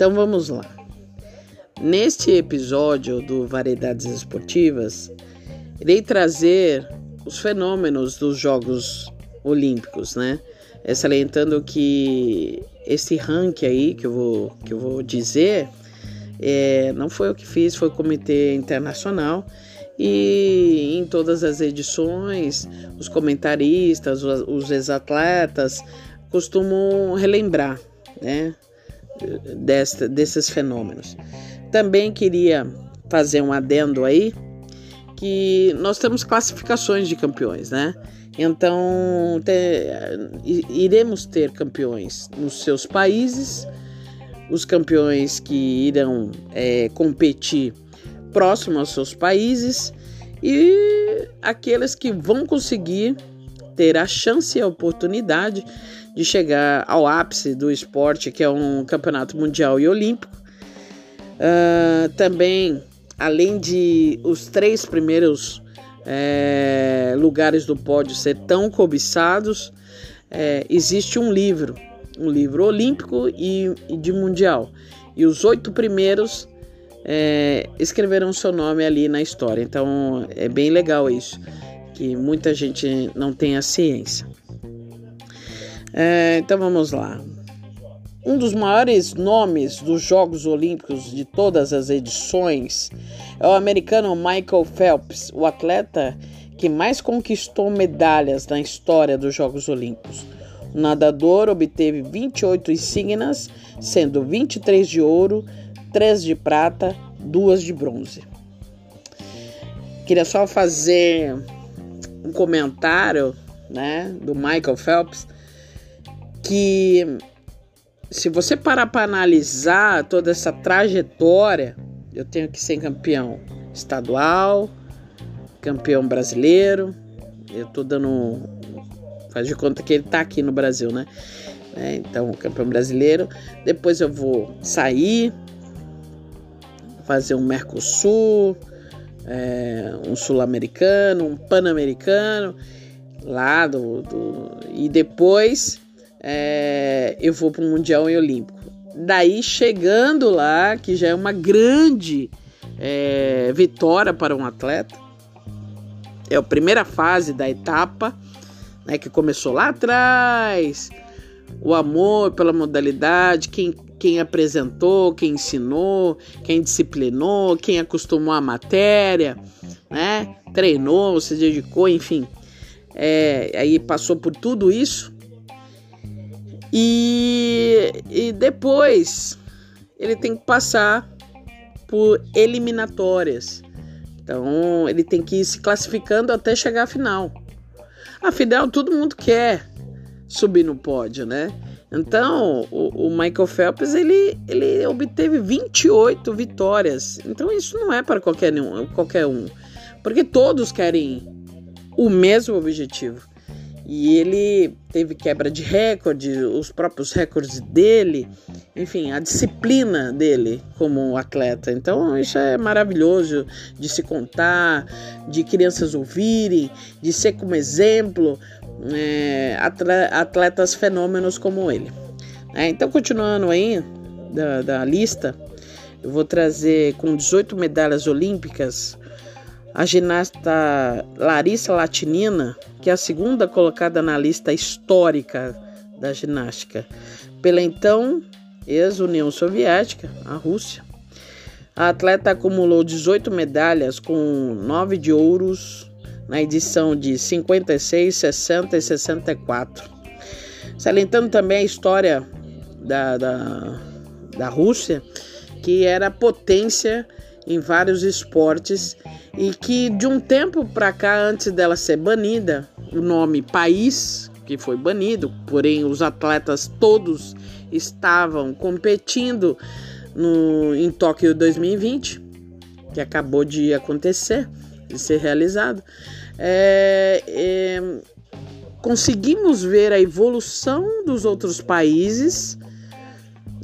Então vamos lá. Neste episódio do Variedades Esportivas, irei trazer os fenômenos dos Jogos Olímpicos, né? É, salientando que esse ranking aí que eu vou, que eu vou dizer é, não foi eu que fiz, foi o Comitê Internacional e em todas as edições os comentaristas, os ex-atletas costumam relembrar né, desta, desses fenômenos. Também queria fazer um adendo aí que nós temos classificações de campeões, né? Então te, iremos ter campeões nos seus países, os campeões que irão é, competir próximo aos seus países e aqueles que vão conseguir ter a chance e a oportunidade de chegar ao ápice do esporte, que é um campeonato mundial e olímpico. Uh, também, além de os três primeiros é, lugares do pódio ser tão cobiçados, é, existe um livro, um livro olímpico e, e de mundial. E os oito primeiros é, escreveram seu nome ali na história. Então é bem legal isso, que muita gente não tem a ciência. É, então vamos lá. Um dos maiores nomes dos Jogos Olímpicos de todas as edições é o americano Michael Phelps, o atleta que mais conquistou medalhas na história dos Jogos Olímpicos. O nadador obteve 28 insígnias, sendo 23 de ouro, 3 de prata, 2 de bronze. Queria só fazer um comentário né, do Michael Phelps que se você parar para analisar toda essa trajetória, eu tenho que ser campeão estadual, campeão brasileiro. Eu tô dando. Faz de conta que ele tá aqui no Brasil, né? É, então, campeão brasileiro. Depois eu vou sair, fazer um Mercosul, é, um sul-americano, um pan-americano, lá do, do, E depois é, eu vou para o Mundial e Olímpico. Daí chegando lá, que já é uma grande é, vitória para um atleta, é a primeira fase da etapa, né, que começou lá atrás, o amor pela modalidade, quem, quem apresentou, quem ensinou, quem disciplinou, quem acostumou a matéria, né, treinou, se dedicou, enfim. É, aí passou por tudo isso e, e depois ele tem que passar por eliminatórias. Então ele tem que ir se classificando até chegar à final. Afinal, todo mundo quer subir no pódio, né? Então, o, o, Michael Phelps ele, ele obteve 28 vitórias. Então, isso não é para qualquer um, qualquer um, porque todos querem o mesmo objetivo. E ele teve quebra de recorde, os próprios recordes dele, enfim, a disciplina dele como atleta. Então, isso é maravilhoso de se contar, de crianças ouvirem, de ser como exemplo é, atletas fenômenos como ele. É, então, continuando aí da, da lista, eu vou trazer com 18 medalhas olímpicas a ginasta Larissa Latinina, que é a segunda colocada na lista histórica da ginástica, pela então ex-União Soviética, a Rússia. A atleta acumulou 18 medalhas, com 9 de ouros na edição de 56, 60 e 64. Salientando também a história da, da, da Rússia, que era potência em vários esportes e que de um tempo para cá, antes dela ser banida, o nome país que foi banido, porém os atletas todos estavam competindo no, em Tóquio 2020, que acabou de acontecer, de ser realizado. É, é, conseguimos ver a evolução dos outros países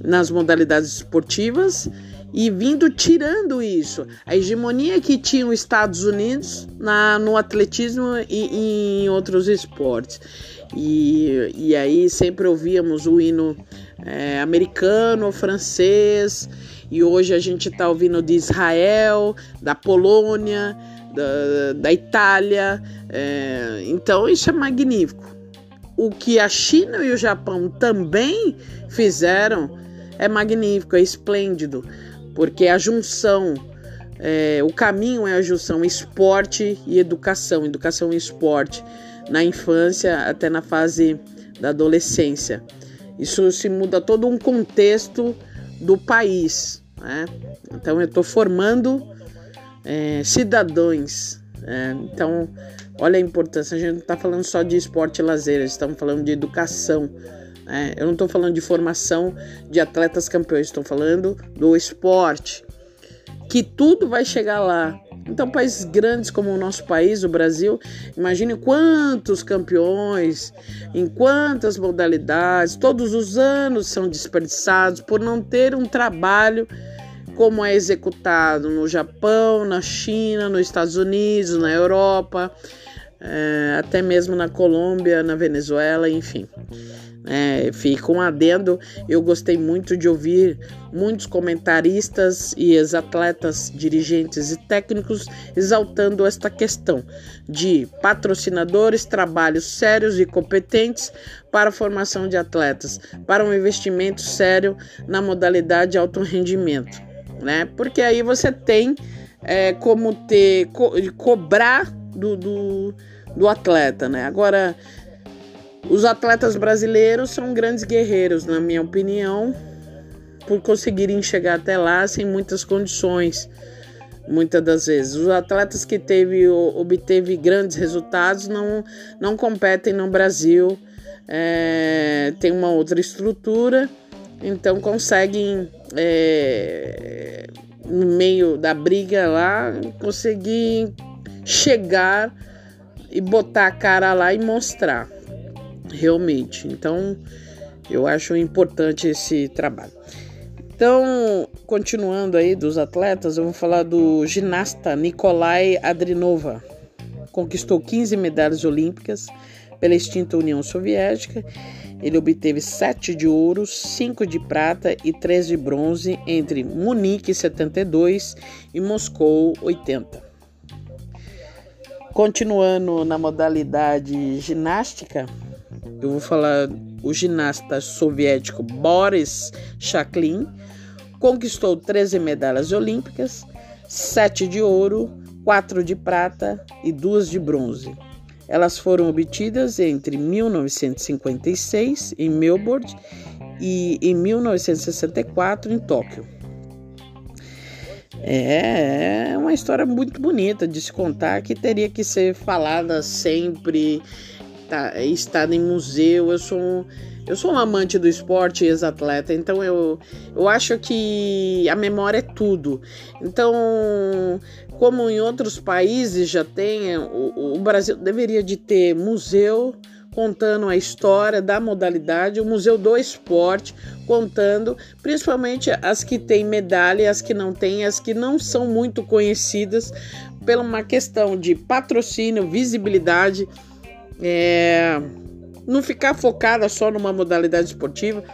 nas modalidades esportivas e vindo tirando isso. A hegemonia que tinha os Estados Unidos na, no atletismo e, e em outros esportes. E, e aí sempre ouvíamos o hino é, americano, francês, e hoje a gente está ouvindo de Israel, da Polônia, da, da Itália. É, então isso é magnífico. O que a China e o Japão também fizeram é magnífico, é esplêndido, porque a junção, é, o caminho é a junção esporte e educação, educação e esporte na infância até na fase da adolescência. Isso se muda todo um contexto do país. Né? Então eu estou formando é, cidadãos. É, então, olha a importância. A gente não está falando só de esporte e lazer, estamos falando de educação. Né? Eu não estou falando de formação de atletas campeões, estou falando do esporte. Que tudo vai chegar lá. Então, países grandes como o nosso país, o Brasil, imagine quantos campeões, em quantas modalidades, todos os anos são desperdiçados por não ter um trabalho como é executado no Japão, na China, nos Estados Unidos, na Europa, é, até mesmo na Colômbia, na Venezuela, enfim. É, fica um adendo. Eu gostei muito de ouvir muitos comentaristas e ex-atletas, dirigentes e técnicos exaltando esta questão de patrocinadores, trabalhos sérios e competentes para a formação de atletas, para um investimento sério na modalidade alto rendimento, né? Porque aí você tem é, como ter co cobrar do, do, do atleta, né? Agora os atletas brasileiros são grandes guerreiros, na minha opinião, por conseguirem chegar até lá sem muitas condições. Muitas das vezes, os atletas que teve, obteve grandes resultados não, não competem no Brasil, é, tem uma outra estrutura, então conseguem, é, no meio da briga lá, conseguir chegar e botar a cara lá e mostrar realmente. Então, eu acho importante esse trabalho. Então, continuando aí dos atletas, eu vou falar do ginasta Nikolai Adrinova. Conquistou 15 medalhas olímpicas pela extinta União Soviética. Ele obteve 7 de ouro, 5 de prata e 3 de bronze entre Munique 72 e Moscou 80. Continuando na modalidade ginástica, eu vou falar o ginasta soviético Boris Shaklin conquistou 13 medalhas olímpicas, 7 de ouro, 4 de prata e 2 de bronze. Elas foram obtidas entre 1956 em Melbourne e em 1964 em Tóquio. É, é uma história muito bonita de se contar que teria que ser falada sempre tá, estado em museu. Eu sou um, eu sou um amante do esporte ex-atleta, então eu, eu acho que a memória é tudo. Então, como em outros países já tem, o, o Brasil deveria de ter museu contando a história da modalidade, o Museu do Esporte, contando principalmente as que têm medalha, as que não têm, as que não são muito conhecidas, pela uma questão de patrocínio, visibilidade é, não ficar focada só numa modalidade esportiva,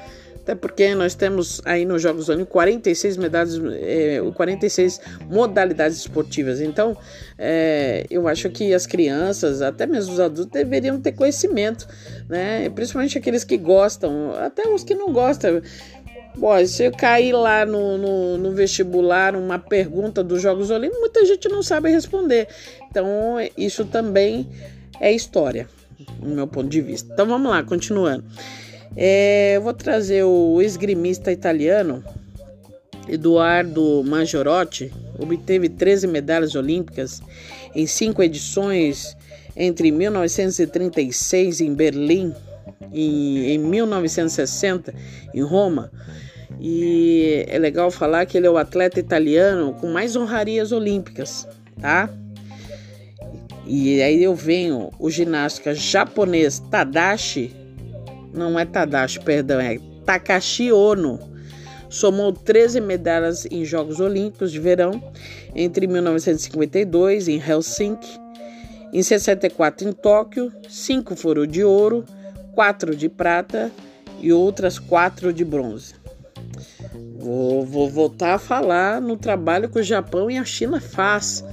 até porque nós temos aí nos Jogos Olímpicos 46 medalhas, é, 46 modalidades esportivas. Então, é, eu acho que as crianças, até mesmo os adultos, deveriam ter conhecimento, né? Principalmente aqueles que gostam, até os que não gostam. Bom, se eu cair lá no, no, no, vestibular uma pergunta dos Jogos Olímpicos, muita gente não sabe responder. Então, isso também é história, no meu ponto de vista. Então vamos lá, continuando. É, eu vou trazer o esgrimista italiano Eduardo Majorotti, obteve 13 medalhas olímpicas em cinco edições entre 1936 em Berlim e em 1960 em Roma. E é legal falar que ele é o atleta italiano com mais honrarias olímpicas, tá? E aí eu venho o ginasta japonês Tadashi, não é Tadashi, perdão, é Takashi Ono. somou 13 medalhas em Jogos Olímpicos de Verão entre 1952 em Helsinki, em 64 em Tóquio, 5 foram de ouro, 4 de prata e outras 4 de bronze. Vou, vou voltar a falar no trabalho que o Japão e a China faz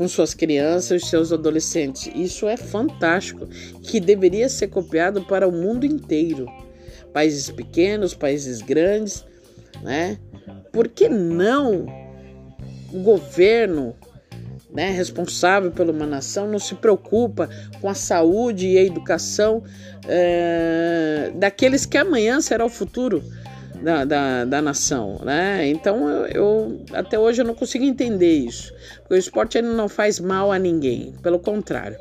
com suas crianças e seus adolescentes. Isso é fantástico, que deveria ser copiado para o mundo inteiro. Países pequenos, países grandes, né? Por que não o governo, né, responsável por uma nação, não se preocupa com a saúde e a educação é, daqueles que amanhã será o futuro? Da, da, da nação, né? Então eu, eu, até hoje eu não consigo entender isso, porque o esporte ele não faz mal a ninguém, pelo contrário.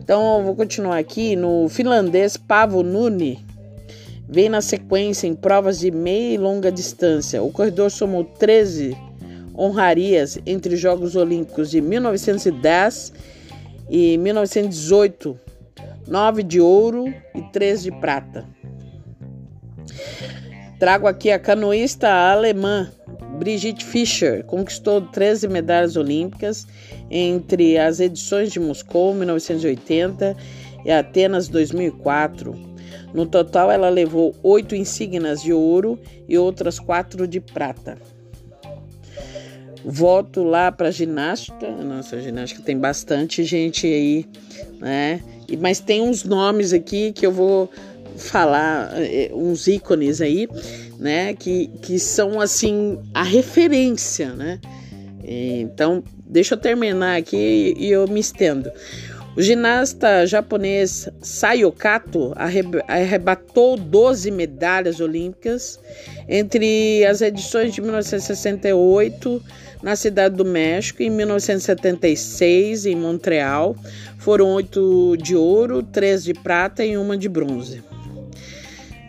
Então eu vou continuar aqui no finlandês Pavo Nuni vem na sequência em provas de meia e longa distância. O corredor somou 13 honrarias entre os Jogos Olímpicos de 1910 e 1918, 9 de ouro e 3 de prata. Trago aqui a canoísta alemã Brigitte Fischer, conquistou 13 medalhas olímpicas entre as edições de Moscou 1980 e Atenas 2004. No total, ela levou oito insígnias de ouro e outras quatro de prata. Volto lá para ginástica. Nossa, ginástica tem bastante gente aí, né? Mas tem uns nomes aqui que eu vou falar é, uns ícones aí, né, que, que são assim a referência, né? Então, deixa eu terminar aqui e eu me estendo. O ginasta japonês Sayo Kato arrebatou 12 medalhas olímpicas entre as edições de 1968 na Cidade do México e 1976 em Montreal. Foram oito de ouro, três de prata e uma de bronze.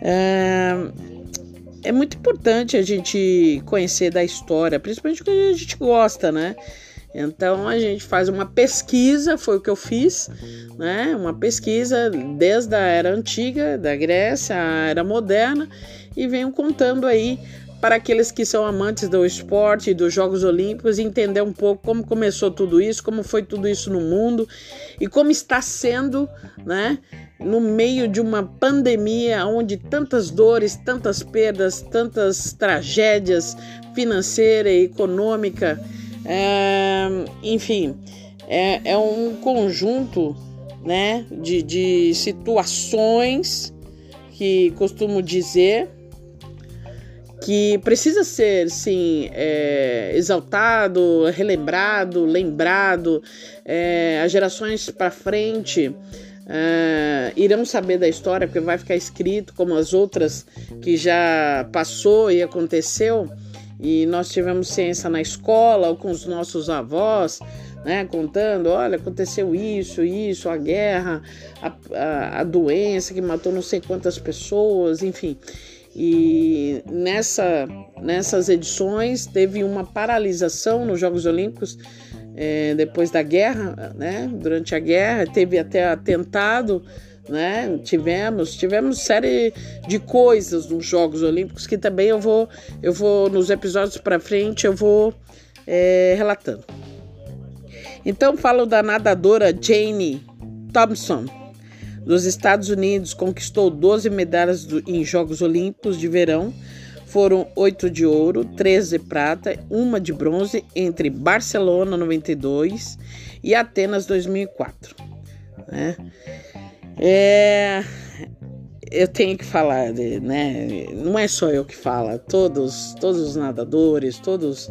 É, é muito importante a gente conhecer da história, principalmente porque a gente gosta, né? Então a gente faz uma pesquisa, foi o que eu fiz, né? Uma pesquisa desde a era antiga, da Grécia, a era moderna, e venho contando aí para aqueles que são amantes do esporte e dos Jogos Olímpicos entender um pouco como começou tudo isso, como foi tudo isso no mundo e como está sendo, né? No meio de uma pandemia onde tantas dores, tantas perdas, tantas tragédias financeira e econômica, é, enfim, é, é, um conjunto né, de, de situações que costumo dizer que precisa ser, sim, é, exaltado, relembrado, lembrado. É, as gerações para frente é, irão saber da história, porque vai ficar escrito como as outras que já passou e aconteceu. E nós tivemos ciência na escola ou com os nossos avós, né, contando: olha, aconteceu isso, isso, a guerra, a, a, a doença que matou não sei quantas pessoas, enfim. E nessa, nessas edições teve uma paralisação nos Jogos Olímpicos é, depois da guerra, né? Durante a guerra teve até atentado, né? Tivemos, tivemos série de coisas nos Jogos Olímpicos que também eu vou, eu vou nos episódios para frente eu vou é, relatando. Então falo da nadadora Jane Thompson dos Estados Unidos conquistou 12 medalhas em Jogos Olímpicos de Verão. Foram oito de ouro, três de prata, uma de bronze entre Barcelona 92 e Atenas 2004. Né? É, eu tenho que falar, né? Não é só eu que falo, todos, todos os nadadores, todos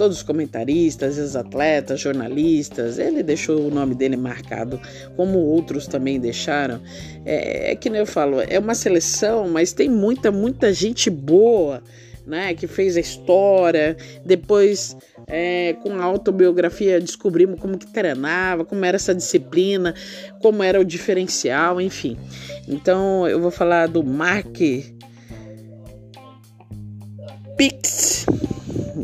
todos os comentaristas, ex-atletas, jornalistas, ele deixou o nome dele marcado, como outros também deixaram. É, é que nem eu falo, é uma seleção, mas tem muita, muita gente boa. Né, que fez a história, depois é, com a autobiografia descobrimos como que treinava, como era essa disciplina, como era o diferencial, enfim. Então eu vou falar do Mark Pix,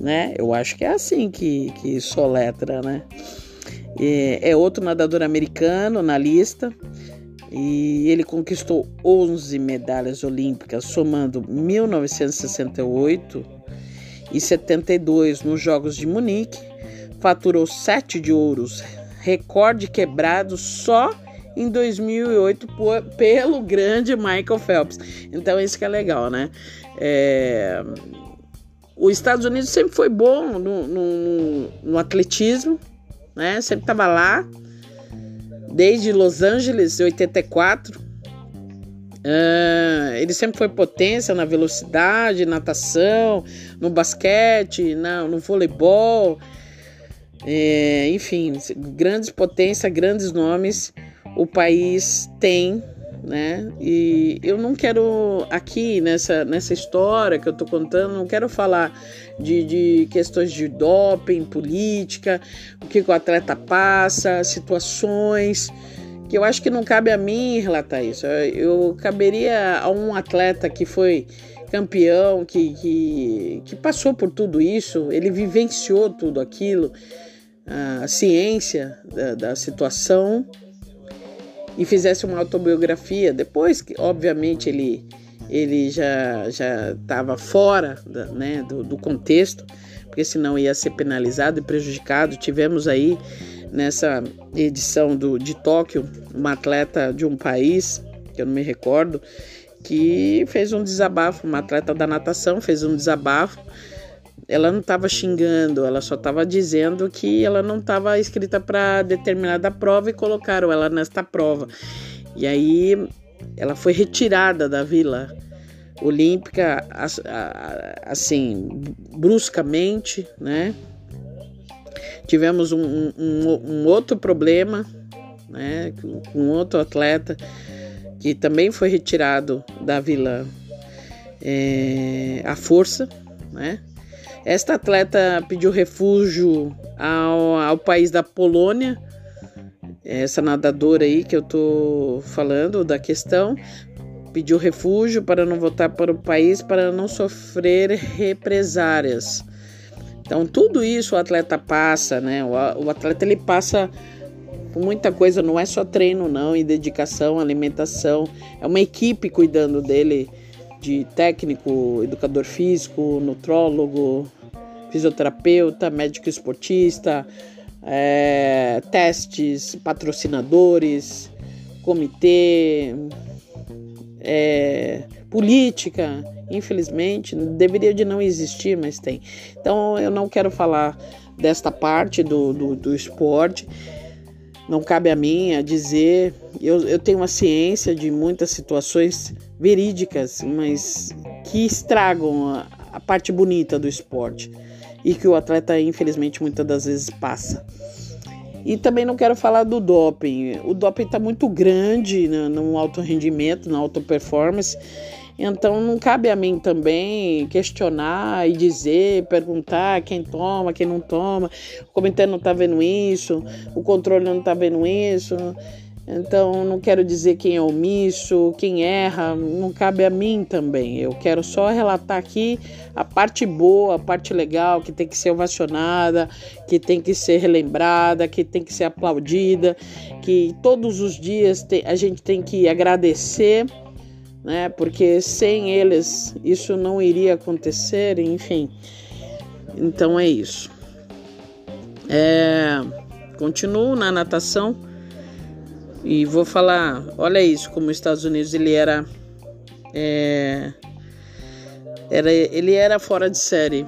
né? Eu acho que é assim que, que soletra, né? É, é outro nadador americano na lista. E ele conquistou 11 medalhas olímpicas, somando 1968 e 72 nos Jogos de Munique. Faturou 7 de ouros, recorde quebrado só em 2008 por, pelo grande Michael Phelps. Então isso que é legal, né? É, os Estados Unidos sempre foi bom no, no, no atletismo, né? Sempre estava lá, desde Los Angeles, 84. Uh, ele sempre foi potência na velocidade, natação, no basquete, na, no voleibol. É, enfim, grandes potências, grandes nomes o país tem né? E eu não quero aqui nessa, nessa história que eu tô contando, não quero falar de, de questões de doping, política, o que, que o atleta passa, situações, que eu acho que não cabe a mim relatar isso. Eu caberia a um atleta que foi campeão, que, que, que passou por tudo isso, ele vivenciou tudo aquilo, a ciência da, da situação e fizesse uma autobiografia, depois que, obviamente, ele, ele já estava fora da, né, do, do contexto, porque senão ia ser penalizado e prejudicado. Tivemos aí nessa edição do, de Tóquio uma atleta de um país, que eu não me recordo, que fez um desabafo, uma atleta da natação fez um desabafo ela não estava xingando, ela só estava dizendo que ela não estava escrita para determinada prova e colocaram ela nesta prova. E aí ela foi retirada da Vila Olímpica, assim, bruscamente, né? Tivemos um, um, um outro problema, né, com outro atleta que também foi retirado da Vila é, à força, né? Esta atleta pediu refúgio ao, ao país da Polônia, essa nadadora aí que eu tô falando da questão, pediu refúgio para não voltar para o país para não sofrer represárias. Então tudo isso o atleta passa, né? O, atleta ele passa por muita coisa, não é só treino não, e dedicação, alimentação, é uma equipe cuidando dele de técnico, educador físico, nutrólogo, fisioterapeuta, médico esportista, é, testes, patrocinadores, comitê, é, política, infelizmente, deveria de não existir, mas tem. Então eu não quero falar desta parte do, do, do esporte. Não cabe a mim a dizer. Eu, eu tenho uma ciência de muitas situações verídicas, mas que estragam a, a parte bonita do esporte e que o atleta, infelizmente, muitas das vezes passa. E também não quero falar do doping. O doping está muito grande no, no alto rendimento, na alta performance. Então não cabe a mim também questionar e dizer, perguntar quem toma, quem não toma. O comitê não está vendo isso, o controle não está vendo isso. Então, não quero dizer quem é omisso, quem erra, não cabe a mim também. Eu quero só relatar aqui a parte boa, a parte legal, que tem que ser ovacionada, que tem que ser relembrada, que tem que ser aplaudida, que todos os dias a gente tem que agradecer, né? Porque sem eles isso não iria acontecer, enfim. Então é isso. É, continuo na natação e vou falar, olha isso, como os Estados Unidos ele era, é, era ele era fora de série,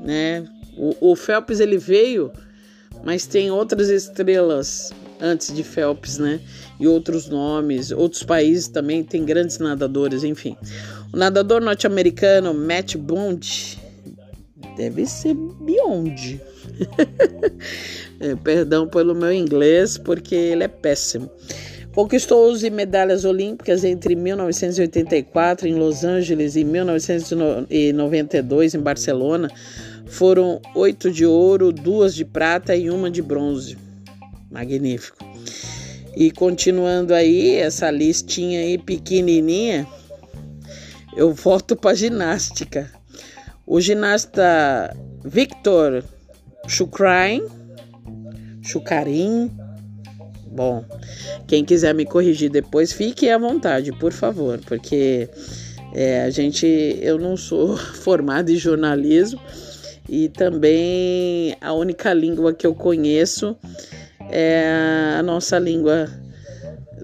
né? O, o Phelps ele veio, mas tem outras estrelas antes de Phelps, né? E outros nomes, outros países também tem grandes nadadores, enfim. O nadador norte-americano Matt Bond deve ser Beyond. É, perdão pelo meu inglês, porque ele é péssimo. Conquistou 11 medalhas olímpicas entre 1984 em Los Angeles e 1992 em Barcelona. Foram oito de ouro, duas de prata e uma de bronze. Magnífico. E continuando aí, essa listinha aí pequenininha, eu volto para ginástica. O ginasta Victor Chukrain Chucarim, Bom, quem quiser me corrigir depois, fique à vontade, por favor, porque é, a gente, eu não sou formado em jornalismo e também a única língua que eu conheço é a nossa língua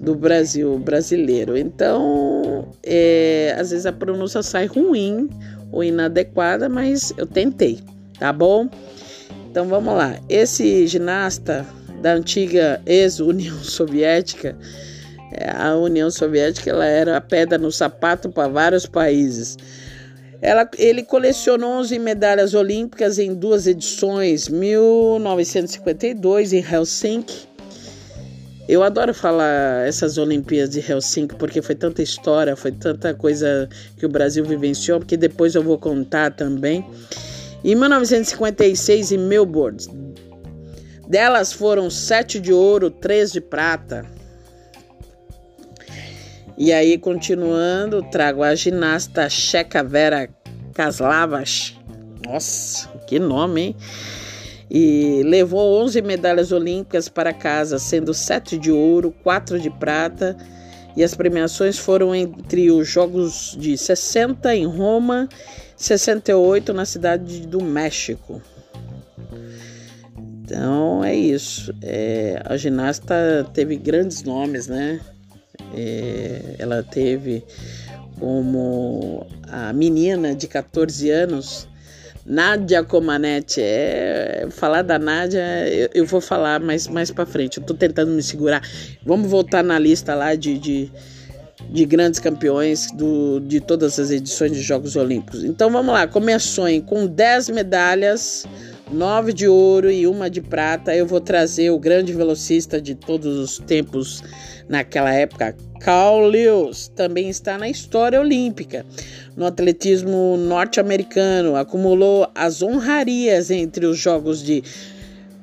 do Brasil brasileiro. Então, é, às vezes a pronúncia sai ruim ou inadequada, mas eu tentei, tá bom? Então vamos lá. Esse ginasta da antiga ex-União Soviética, é, a União Soviética ela era a pedra no sapato para vários países. Ela, ele colecionou 11 medalhas olímpicas em duas edições, 1952 em Helsinki eu adoro falar essas Olimpíadas de Helsinki porque foi tanta história, foi tanta coisa que o Brasil vivenciou, porque depois eu vou contar também. Em 1956 em Melbourne, delas foram sete de ouro, três de prata. E aí, continuando, trago a ginasta checa Vera Kaslavas. Nossa, que nome, hein? e levou 11 medalhas olímpicas para casa, sendo 7 de ouro, 4 de prata, e as premiações foram entre os Jogos de 60 em Roma, 68 na cidade do México. Então é isso. É, a ginasta teve grandes nomes, né? É, ela teve como a menina de 14 anos Nádia Comanete, é, falar da Nádia, eu, eu, vou falar mais, mais para frente. Eu tô tentando me segurar. Vamos voltar na lista lá de, de, de, grandes campeões do, de todas as edições de Jogos Olímpicos. Então vamos lá, começou hein, com 10 medalhas, 9 de ouro e uma de prata. Eu vou trazer o grande velocista de todos os tempos naquela época, Carl Lewis, também está na história olímpica no atletismo norte-americano, acumulou as honrarias entre os Jogos de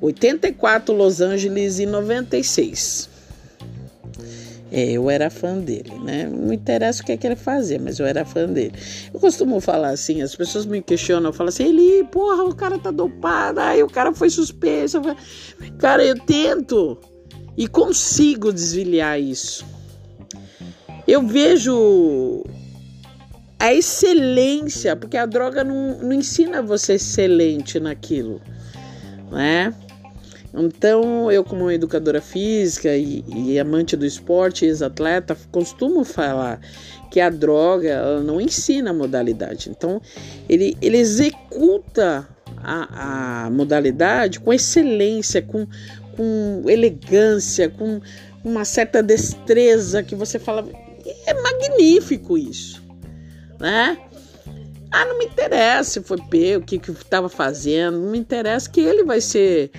84 Los Angeles e 96. É, eu era fã dele, né? Não interessa o que, é que ele fazia, mas eu era fã dele. Eu costumo falar assim, as pessoas me questionam, falam assim, ele, porra, o cara tá dopado, aí o cara foi suspenso. Cara, eu tento e consigo desviar isso. Eu vejo a excelência, porque a droga não, não ensina você excelente naquilo, né? Então, eu, como educadora física e, e amante do esporte, ex-atleta, costumo falar que a droga não ensina a modalidade. Então, ele, ele executa a, a modalidade com excelência, com, com elegância, com uma certa destreza que você fala. É magnífico isso né? Ah, não me interessa se foi pego, o que que estava fazendo, não me interessa que ele vai ser,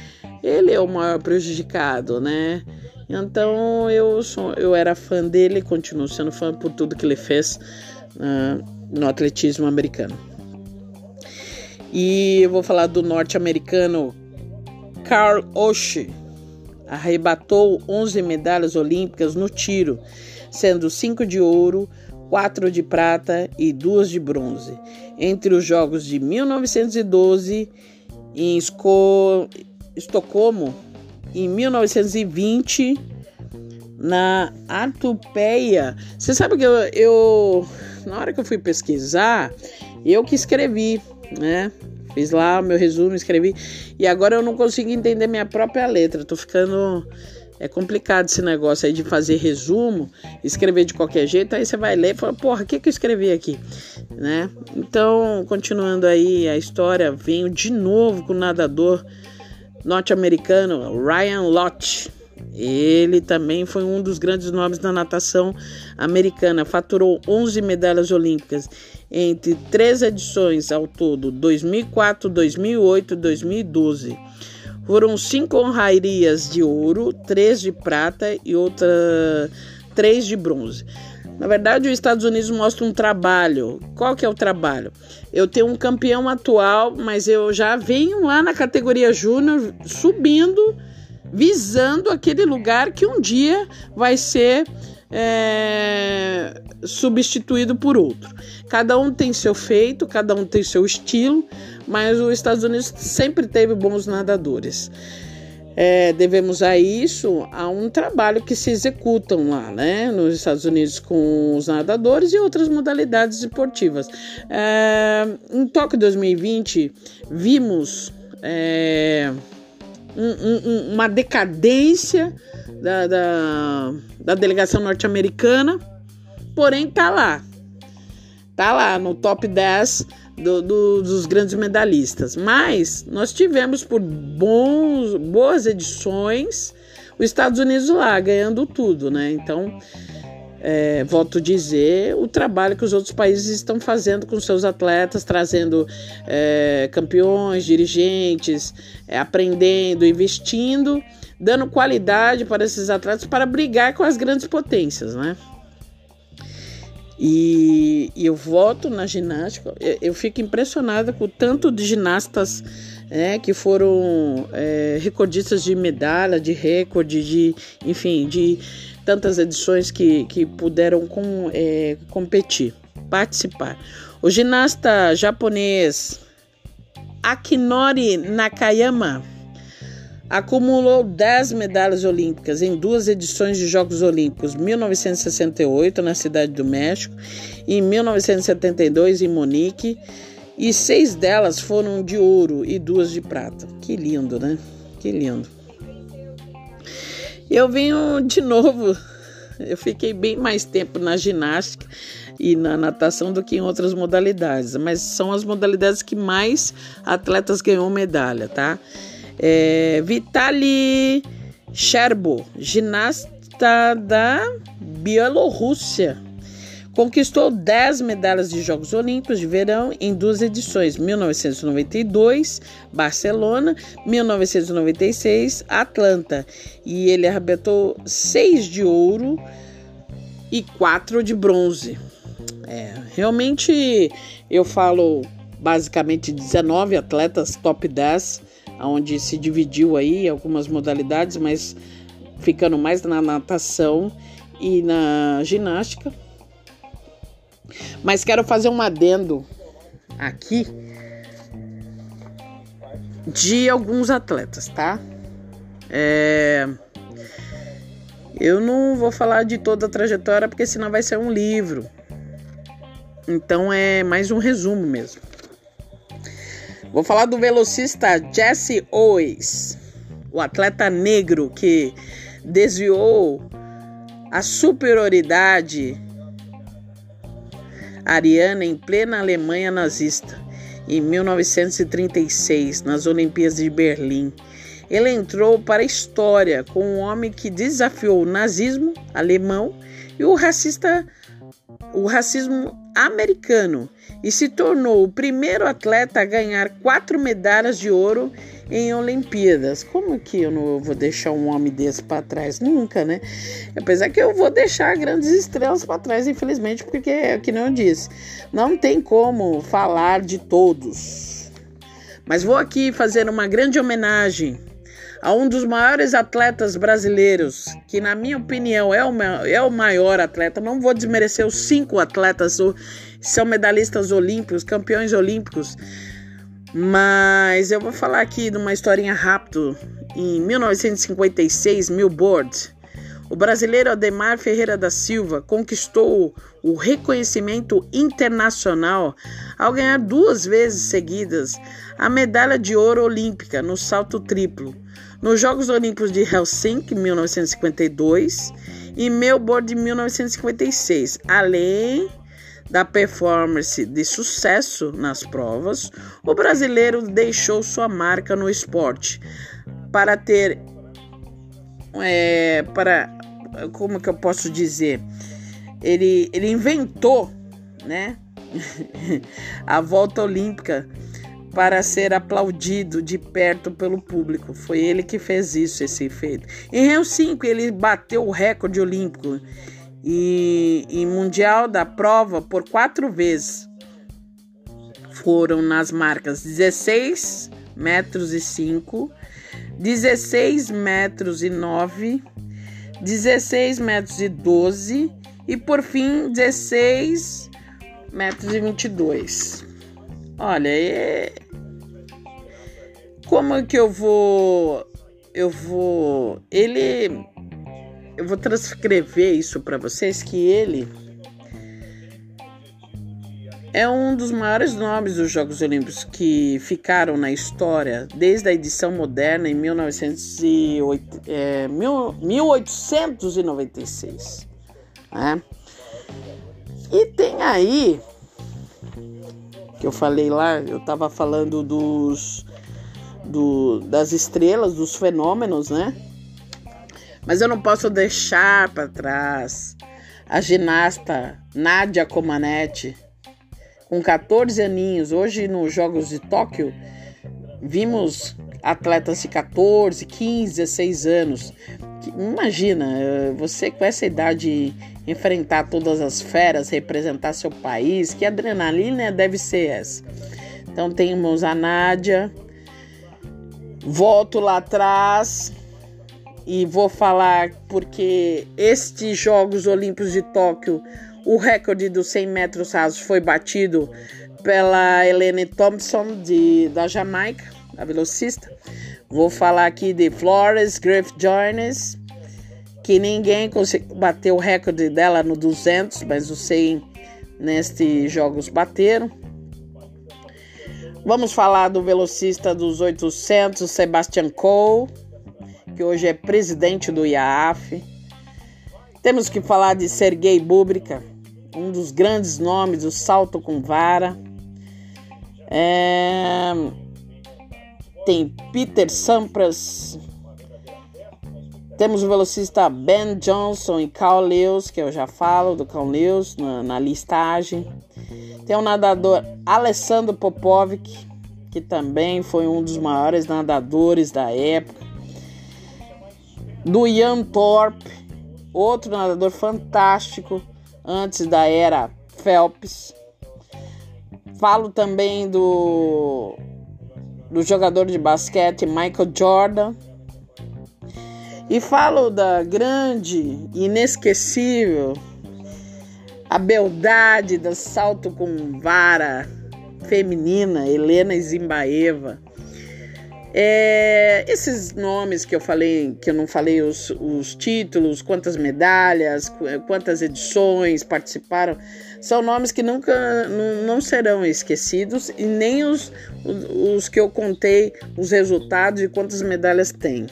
ele é o maior prejudicado, né? Então eu sou, eu era fã dele, continuo sendo fã por tudo que ele fez uh, no atletismo americano. E eu vou falar do norte-americano Carl Oshie. Arrebatou 11 medalhas olímpicas no tiro, sendo 5 de ouro, quatro de prata e duas de bronze, entre os Jogos de 1912 em Esco... Estocolmo, em 1920 na Artupeia. Você sabe que eu, eu, na hora que eu fui pesquisar, eu que escrevi, né? Fiz lá o meu resumo, escrevi, e agora eu não consigo entender minha própria letra. Tô ficando é complicado esse negócio aí de fazer resumo, escrever de qualquer jeito, aí você vai ler e fala, porra, o que, que eu escrevi aqui? Né? Então, continuando aí a história, venho de novo com o nadador norte-americano Ryan Lott. Ele também foi um dos grandes nomes da natação americana, faturou 11 medalhas olímpicas entre três edições ao todo, 2004, 2008 e 2012. Foram cinco honrarias de ouro, três de prata e outra três de bronze. Na verdade, os Estados Unidos mostra um trabalho. Qual que é o trabalho? Eu tenho um campeão atual, mas eu já venho lá na categoria júnior subindo, visando aquele lugar que um dia vai ser é, substituído por outro. Cada um tem seu feito, cada um tem seu estilo, mas os Estados Unidos sempre teve bons nadadores. É, devemos a isso a um trabalho que se executam lá, né, nos Estados Unidos com os nadadores e outras modalidades esportivas. É, em Tóquio 2020, vimos é, um, um, uma decadência da, da, da delegação norte-americana, porém tá lá, tá lá no top 10 do, do, dos grandes medalhistas. Mas nós tivemos por bons, boas edições os Estados Unidos lá ganhando tudo, né? Então, é, volto a dizer, o trabalho que os outros países estão fazendo com seus atletas, trazendo é, campeões, dirigentes, é, aprendendo, investindo, dando qualidade para esses atletas para brigar com as grandes potências, né? E, e eu voto na ginástica, eu, eu, fico impressionada com o tanto de ginastas né, que foram é, recordistas de medalha, de recorde, de enfim, de tantas edições que, que puderam com, é, competir, participar. O ginasta japonês Akinori Nakayama acumulou 10 medalhas olímpicas em duas edições de Jogos Olímpicos, 1968 na Cidade do México e 1972 em Monique, e seis delas foram de ouro e duas de prata. Que lindo, né? Que lindo. Eu venho de novo. Eu fiquei bem mais tempo na ginástica e na natação do que em outras modalidades, mas são as modalidades que mais atletas ganham medalha, tá? É, Vitali Sherbo, ginasta da Bielorrússia. Conquistou 10 medalhas de Jogos Olímpicos de Verão em duas edições: 1992, Barcelona, 1996, Atlanta. E ele arrebentou 6 de ouro e 4 de bronze. É, realmente eu falo basicamente 19 atletas top 10 onde se dividiu aí algumas modalidades, mas ficando mais na natação e na ginástica. Mas quero fazer um adendo aqui de alguns atletas, tá? É... Eu não vou falar de toda a trajetória porque senão vai ser um livro. Então é mais um resumo mesmo. Vou falar do velocista Jesse Owens, o atleta negro que desviou a superioridade ariana em plena Alemanha nazista em 1936, nas Olimpíadas de Berlim. Ele entrou para a história como um homem que desafiou o nazismo alemão e o racista o racismo americano e se tornou o primeiro atleta a ganhar quatro medalhas de ouro em Olimpíadas. Como que eu não vou deixar um homem desse para trás? Nunca, né? Apesar que eu vou deixar grandes estrelas para trás, infelizmente, porque é o que não disse, não tem como falar de todos. Mas vou aqui fazer uma grande homenagem a um dos maiores atletas brasileiros, que na minha opinião é o, é o maior atleta. Não vou desmerecer os cinco atletas, são medalhistas olímpicos, campeões olímpicos, mas eu vou falar aqui de uma historinha rápido. Em 1956, Milboard, o brasileiro Ademar Ferreira da Silva conquistou o reconhecimento internacional ao ganhar duas vezes seguidas a medalha de ouro olímpica no salto triplo nos Jogos Olímpicos de Helsinki, 1952, e Melbourne, de 1956, além da performance de sucesso nas provas, o brasileiro deixou sua marca no esporte. Para ter é, para como que eu posso dizer? Ele, ele inventou né a volta olímpica para ser aplaudido de perto pelo público. Foi ele que fez isso, esse feito. Em Helsinki, ele bateu o recorde olímpico e, e mundial da prova por quatro vezes. Foram nas marcas 16 metros e 5, 16 metros e 9, 16 metros e 12 e por fim 16 metros e 22. Olha. Como é que eu vou eu vou. Ele. Eu vou transcrever isso para vocês que ele é um dos maiores nomes dos Jogos Olímpicos que ficaram na história desde a edição moderna em 1908, é, 1896. Né? E tem aí, que eu falei lá, eu estava falando dos, do, das estrelas, dos fenômenos, né? Mas eu não posso deixar para trás a ginasta Nadia Comaneci, com 14 aninhos. Hoje, nos Jogos de Tóquio, vimos atletas de 14, 15, 16 anos. Imagina, você com essa idade enfrentar todas as feras, representar seu país, que adrenalina deve ser essa? Então temos a Nádia, volto lá atrás e vou falar porque estes Jogos Olímpicos de Tóquio o recorde dos 100 metros rasos foi batido pela Helene Thompson de, da Jamaica, a velocista. Vou falar aqui de Flores Griffith Jones, que ninguém conseguiu bater o recorde dela no 200, mas os 100 nestes jogos bateram. Vamos falar do velocista dos 800, Sebastian Coe, que hoje é presidente do IAAF. Temos que falar de Sergei Bubka, um dos grandes nomes do salto com vara. É... Tem Peter Sampras. Temos o velocista Ben Johnson e Carl Lewis, que eu já falo do Carl Lewis na, na listagem. Tem o nadador Alessandro Popovic, que também foi um dos maiores nadadores da época. Do Ian Thorpe, outro nadador fantástico antes da era Phelps. Falo também do, do jogador de basquete Michael Jordan. E falo da grande, inesquecível, a beldade do salto com vara feminina, Helena Zimbaeva. É, esses nomes que eu falei, que eu não falei os, os títulos, quantas medalhas, quantas edições participaram, são nomes que nunca não, não serão esquecidos e nem os, os, os que eu contei os resultados e quantas medalhas tem.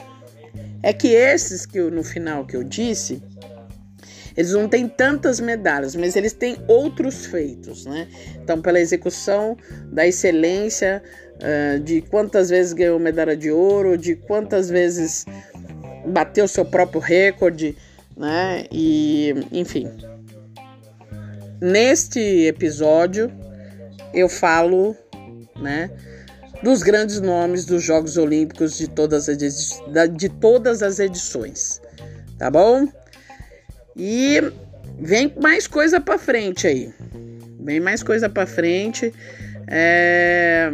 É que esses que eu, no final que eu disse, eles não têm tantas medalhas, mas eles têm outros feitos, né? Então, pela execução da excelência, uh, de quantas vezes ganhou medalha de ouro, de quantas vezes bateu seu próprio recorde, né? E, enfim. Neste episódio eu falo, né, dos grandes nomes dos Jogos Olímpicos de todas as, de todas as edições, tá bom? E vem mais coisa para frente aí, vem mais coisa para frente. É...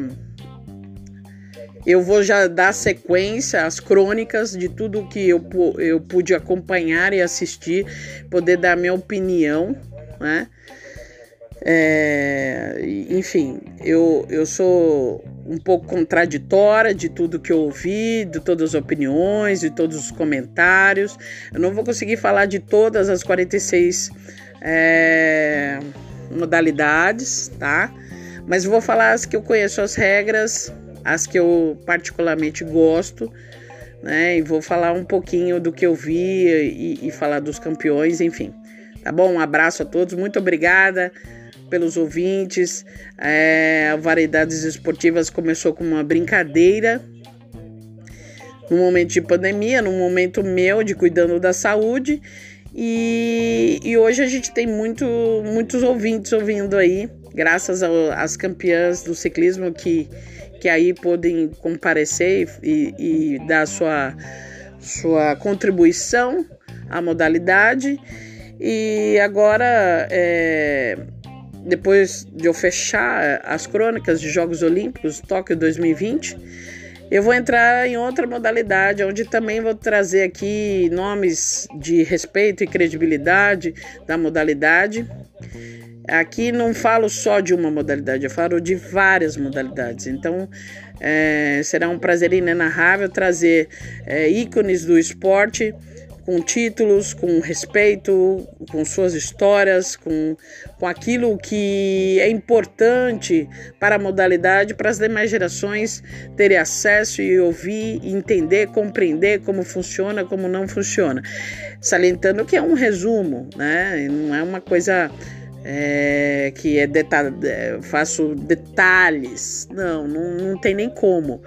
Eu vou já dar sequência às crônicas de tudo que eu, eu pude acompanhar e assistir, poder dar minha opinião, né? É, enfim, eu, eu sou um pouco contraditória de tudo que eu ouvi, de todas as opiniões, de todos os comentários. Eu não vou conseguir falar de todas as 46 é, modalidades, tá? Mas vou falar as que eu conheço as regras as que eu particularmente gosto, né? E vou falar um pouquinho do que eu vi e, e falar dos campeões, enfim. Tá bom? Um abraço a todos, muito obrigada pelos ouvintes. É, Variedades Esportivas começou com uma brincadeira no momento de pandemia, no momento meu de cuidando da saúde. E, e hoje a gente tem muito, muitos ouvintes ouvindo aí, graças às campeãs do ciclismo que que aí podem comparecer e, e dar sua, sua contribuição à modalidade. E agora, é, depois de eu fechar as crônicas de Jogos Olímpicos Tóquio 2020, eu vou entrar em outra modalidade, onde também vou trazer aqui nomes de respeito e credibilidade da modalidade. Aqui não falo só de uma modalidade, eu falo de várias modalidades. Então, é, será um prazer inenarrável trazer é, ícones do esporte com títulos, com respeito, com suas histórias, com, com aquilo que é importante para a modalidade, para as demais gerações terem acesso e ouvir, entender, compreender como funciona, como não funciona. Salientando que é um resumo, né? Não é uma coisa é, que é detalhe, é, faço detalhes. Não, não, não tem nem como.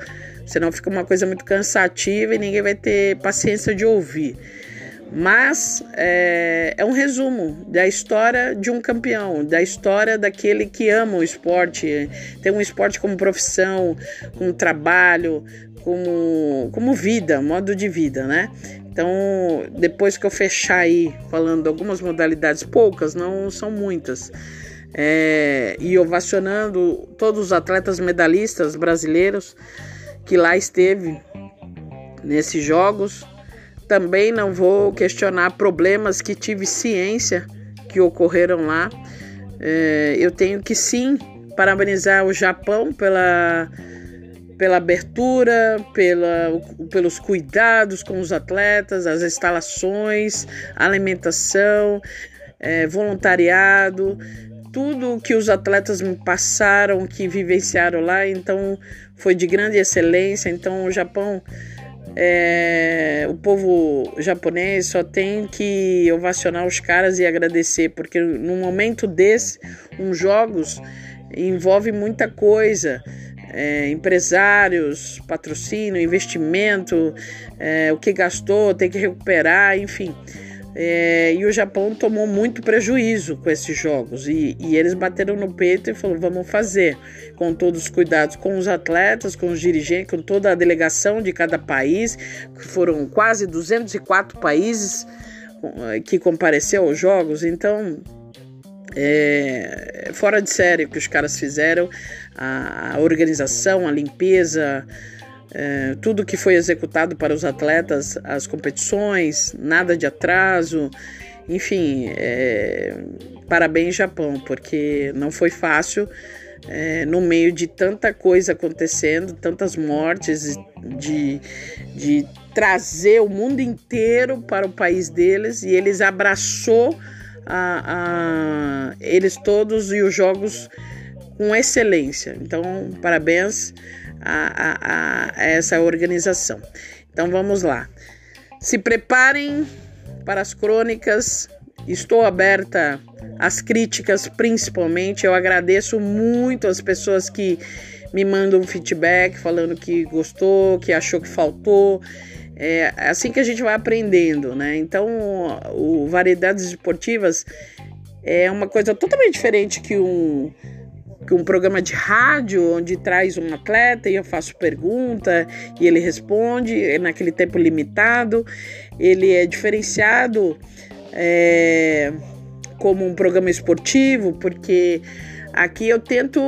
Senão fica uma coisa muito cansativa e ninguém vai ter paciência de ouvir. Mas é, é, um resumo da história de um campeão, da história daquele que ama o esporte, tem um esporte como profissão, como trabalho, como, como vida, modo de vida, né? Então, depois que eu fechar aí falando algumas modalidades, poucas, não são muitas, é, e ovacionando todos os atletas medalhistas brasileiros que lá esteve nesses jogos, também não vou questionar problemas que tive ciência que ocorreram lá. É, eu tenho que sim parabenizar o Japão pela, pela abertura, pela, pelos cuidados com os atletas, as instalações, alimentação, é, voluntariado, tudo que os atletas me passaram, que vivenciaram lá, então foi de grande excelência. Então o Japão é, o povo japonês só tem que ovacionar os caras e agradecer, porque num momento desse, uns jogos envolve muita coisa. É, empresários, patrocínio, investimento, é, o que gastou, tem que recuperar, enfim. É, e o Japão tomou muito prejuízo com esses jogos e, e, eles bateram no peito e falaram: vamos fazer com todos os cuidados com os atletas, com os dirigentes, com toda a delegação de cada país, que foram quase 204 países que compareceu aos jogos. Então, é fora de série o que os caras fizeram, a, a organização, a limpeza é, tudo que foi executado para os atletas, as competições, nada de atraso, enfim, é, parabéns Japão, porque não foi fácil é, no meio de tanta coisa acontecendo, tantas mortes, de, de trazer o mundo inteiro para o país deles e eles abraçou a, a, eles todos e os jogos com excelência. Então, parabéns a, a, a essa organização. Então vamos lá. Se preparem para as crônicas. Estou aberta às críticas, principalmente. Eu agradeço muito as pessoas que me mandam feedback falando que gostou, que achou que faltou. É assim que a gente vai aprendendo, né? Então, o Variedades Esportivas é uma coisa totalmente diferente que um um programa de rádio onde traz um atleta e eu faço pergunta e ele responde é naquele tempo limitado. Ele é diferenciado é, como um programa esportivo, porque aqui eu tento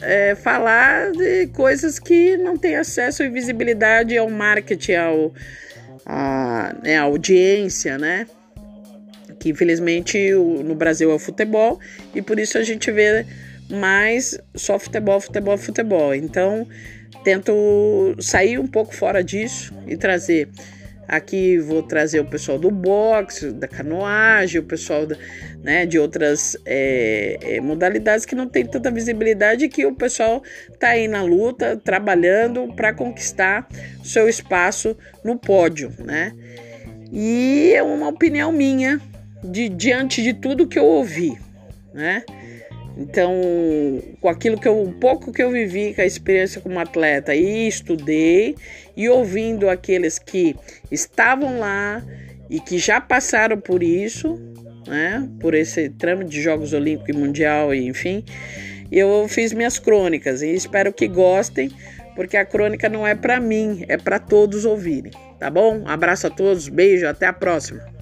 é, falar de coisas que não têm acesso e visibilidade ao marketing, ao, a, né, à audiência, né? Que infelizmente no Brasil é o futebol e por isso a gente vê mas só futebol, futebol, futebol. Então, tento sair um pouco fora disso e trazer. Aqui vou trazer o pessoal do boxe, da canoagem, o pessoal da, né, de outras é, é, modalidades que não tem tanta visibilidade e que o pessoal está aí na luta, trabalhando para conquistar seu espaço no pódio, né? E é uma opinião minha de diante de tudo que eu ouvi, né? Então, com aquilo que eu, um pouco que eu vivi, com a experiência como atleta, e estudei, e ouvindo aqueles que estavam lá e que já passaram por isso, né, por esse trâmite de Jogos Olímpicos e Mundial, e enfim, eu fiz minhas crônicas e espero que gostem, porque a crônica não é para mim, é para todos ouvirem, tá bom? Abraço a todos, beijo, até a próxima.